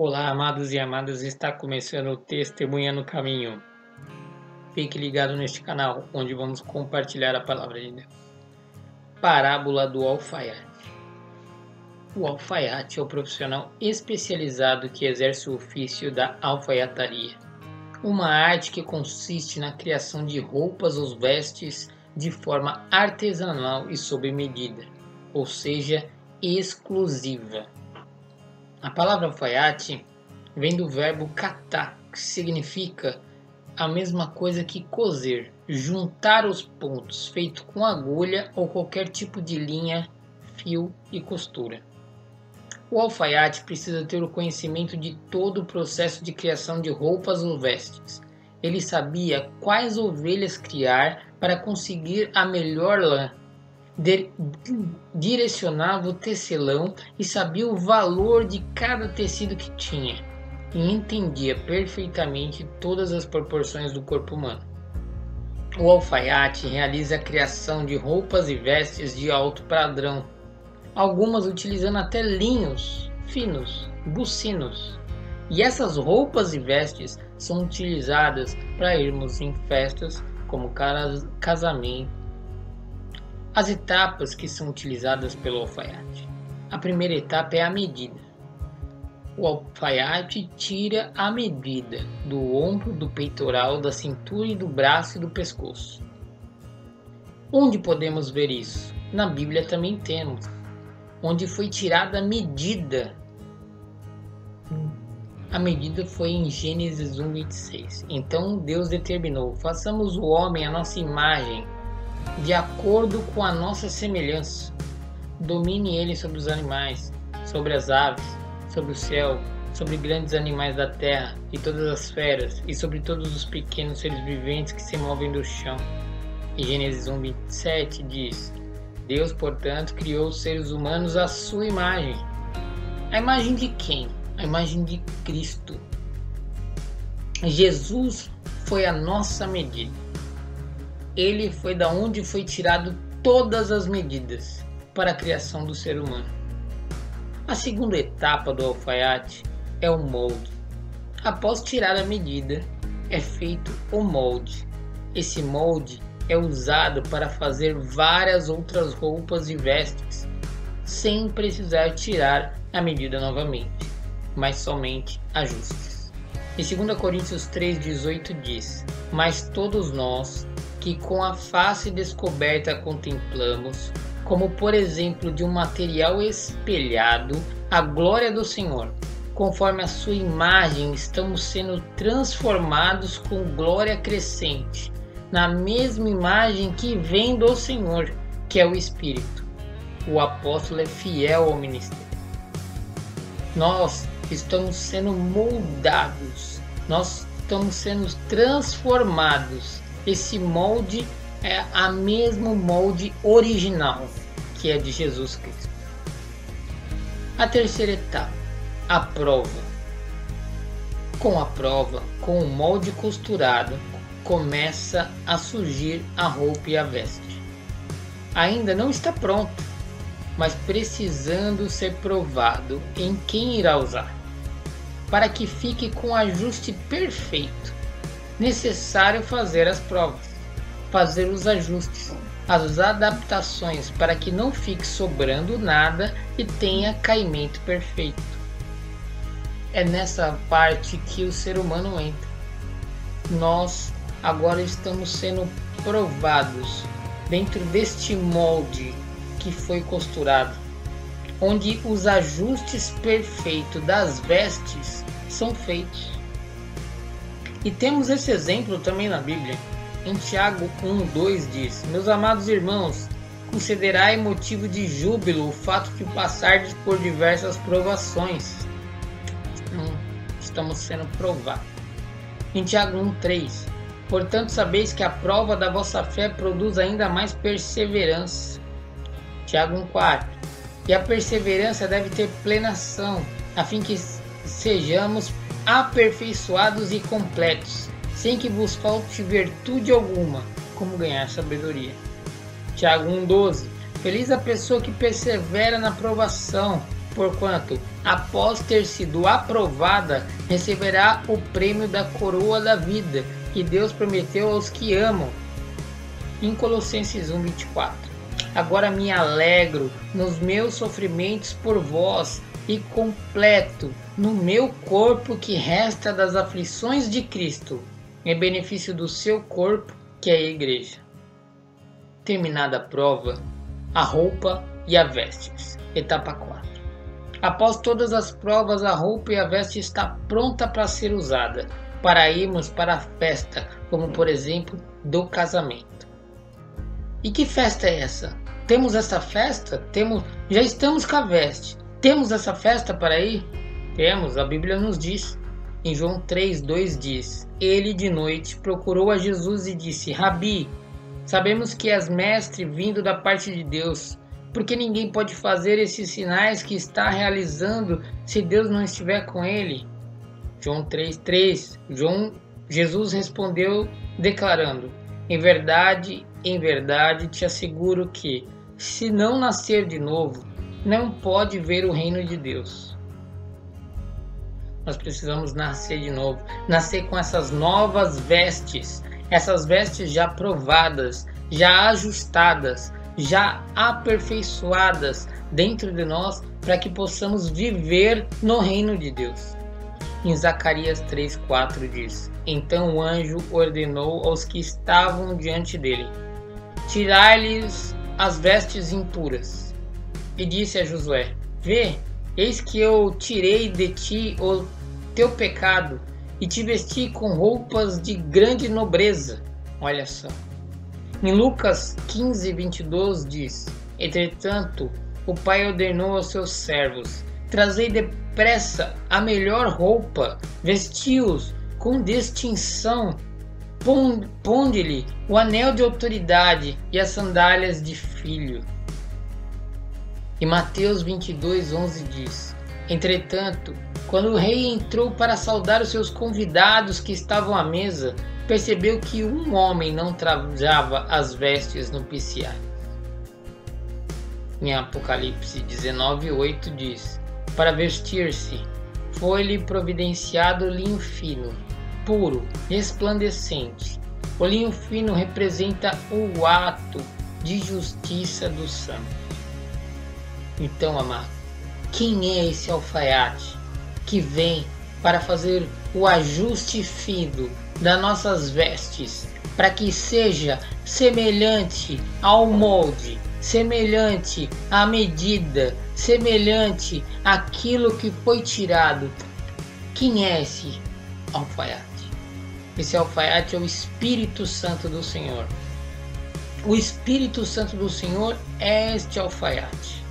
Olá, amados e amadas, está começando o Testemunha no Caminho. Fique ligado neste canal, onde vamos compartilhar a palavra de Deus. Parábola do alfaiate. O alfaiate é o profissional especializado que exerce o ofício da alfaiataria, uma arte que consiste na criação de roupas ou vestes de forma artesanal e sob medida, ou seja, exclusiva. A palavra alfaiate vem do verbo catar, que significa a mesma coisa que coser, juntar os pontos, feito com agulha ou qualquer tipo de linha, fio e costura. O alfaiate precisa ter o conhecimento de todo o processo de criação de roupas ou vestes. Ele sabia quais ovelhas criar para conseguir a melhor lã, direcionava o tecelão e sabia o valor de cada tecido que tinha, e entendia perfeitamente todas as proporções do corpo humano. O alfaiate realiza a criação de roupas e vestes de alto padrão, algumas utilizando até linhos finos, bucinos. E essas roupas e vestes são utilizadas para irmos em festas como casamento, as etapas que são utilizadas pelo alfaiate. A primeira etapa é a medida. O alfaiate tira a medida do ombro, do peitoral, da cintura e do braço e do pescoço. Onde podemos ver isso? Na Bíblia também temos, onde foi tirada a medida. A medida foi em Gênesis 1:26. Então Deus determinou: façamos o homem a nossa imagem de acordo com a nossa semelhança. Domine ele sobre os animais, sobre as aves, sobre o céu, sobre grandes animais da terra e todas as feras, e sobre todos os pequenos seres viventes que se movem do chão. E Gênesis 1, 27 diz: Deus, portanto, criou os seres humanos à sua imagem. A imagem de quem? A imagem de Cristo. Jesus foi a nossa medida ele foi da onde foi tirado todas as medidas para a criação do ser humano. A segunda etapa do alfaiate é o molde. Após tirar a medida, é feito o molde. Esse molde é usado para fazer várias outras roupas e vestes, sem precisar tirar a medida novamente, mas somente ajustes. Em 2 Coríntios 3,18 diz: Mas todos nós, que com a face descoberta contemplamos, como por exemplo de um material espelhado, a glória do Senhor. Conforme a sua imagem, estamos sendo transformados com glória crescente, na mesma imagem que vem do Senhor, que é o Espírito. O apóstolo é fiel ao ministério. Nós estamos sendo moldados, nós estamos sendo transformados esse molde é a mesmo molde original que é de Jesus Cristo. A terceira etapa, a prova. Com a prova, com o molde costurado, começa a surgir a roupa e a veste. Ainda não está pronto, mas precisando ser provado em quem irá usar, para que fique com ajuste perfeito necessário fazer as provas, fazer os ajustes, as adaptações para que não fique sobrando nada e tenha caimento perfeito. É nessa parte que o ser humano entra. Nós agora estamos sendo provados dentro deste molde que foi costurado, onde os ajustes perfeitos das vestes são feitos. E temos esse exemplo também na Bíblia. Em Tiago 1,2 diz: Meus amados irmãos, considerai motivo de júbilo o fato que passardes por diversas provações. Então, estamos sendo provados. Em Tiago 1,3 Portanto, sabeis que a prova da vossa fé produz ainda mais perseverança. Tiago 1,4 E a perseverança deve ter plena ação, a fim que sejamos aperfeiçoados e completos, sem que vos falte virtude alguma, como ganhar sabedoria. Tiago 1,12 Feliz a pessoa que persevera na provação, porquanto, após ter sido aprovada, receberá o prêmio da coroa da vida que Deus prometeu aos que amam. Em Colossenses 1:24. Agora me alegro nos meus sofrimentos por vós e completo no meu corpo que resta das aflições de Cristo, em benefício do seu corpo, que é a igreja. Terminada a prova, a roupa e a vestes. Etapa 4. Após todas as provas, a roupa e a veste está pronta para ser usada, para irmos para a festa, como por exemplo do casamento. E que festa é essa? Temos essa festa? Temos, já estamos com a veste. Temos essa festa para ir? Temos, a Bíblia nos diz. Em João 3, 2 diz: Ele de noite procurou a Jesus e disse: Rabi, sabemos que és mestre vindo da parte de Deus porque ninguém pode fazer esses sinais que está realizando se Deus não estiver com ele. João 3:3. João Jesus respondeu declarando: Em verdade, em verdade te asseguro que se não nascer de novo, não pode ver o reino de Deus. Nós precisamos nascer de novo, nascer com essas novas vestes, essas vestes já provadas, já ajustadas, já aperfeiçoadas dentro de nós para que possamos viver no reino de Deus. Em Zacarias 3:4 diz: Então o anjo ordenou aos que estavam diante dele: Tirai-lhes as vestes impuras. E disse a Josué: Vê, eis que eu tirei de ti o teu pecado e te vesti com roupas de grande nobreza. Olha só. Em Lucas 15, 22 diz: Entretanto, o pai ordenou aos seus servos: Trazei depressa a melhor roupa, vesti-os com distinção, ponde-lhe o anel de autoridade e as sandálias de filho. E Mateus 22, 11 diz: Entretanto, quando o rei entrou para saudar os seus convidados que estavam à mesa, percebeu que um homem não trajava as vestes nupciais. Em Apocalipse 19:8 diz: Para vestir-se, foi-lhe providenciado linho fino, puro, resplandecente. O linho fino representa o ato de justiça do santo. Então, amado, quem é esse alfaiate que vem para fazer o ajuste fino das nossas vestes, para que seja semelhante ao molde, semelhante à medida, semelhante àquilo que foi tirado. Quem é esse alfaiate? Esse alfaiate é o Espírito Santo do Senhor. O Espírito Santo do Senhor é este alfaiate,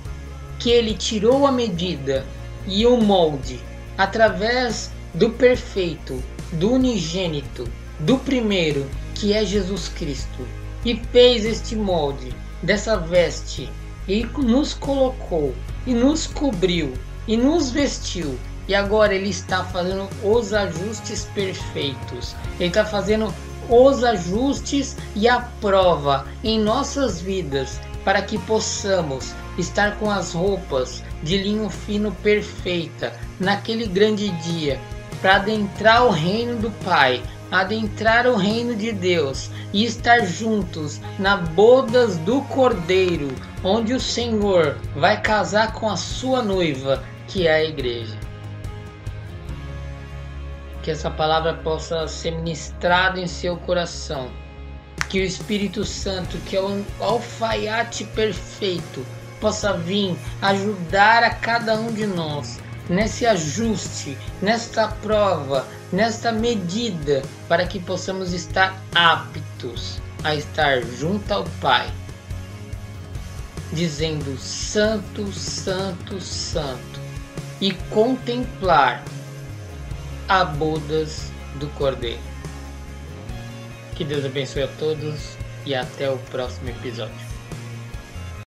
que ele tirou a medida e o molde através do perfeito, do unigênito, do primeiro, que é Jesus Cristo, e fez este molde dessa veste e nos colocou e nos cobriu e nos vestiu. E agora ele está fazendo os ajustes perfeitos. Ele está fazendo os ajustes e a prova em nossas vidas para que possamos estar com as roupas de linho fino perfeita naquele grande dia para adentrar o reino do Pai, adentrar o reino de Deus e estar juntos na bodas do Cordeiro, onde o Senhor vai casar com a sua noiva, que é a igreja. Que essa palavra possa ser ministrada em seu coração. Que o Espírito Santo, que é o alfaiate perfeito, possa vir ajudar a cada um de nós nesse ajuste, nesta prova, nesta medida, para que possamos estar aptos a estar junto ao Pai, dizendo Santo, Santo, Santo, e contemplar a bodas do Cordeiro. Que Deus abençoe a todos e até o próximo episódio.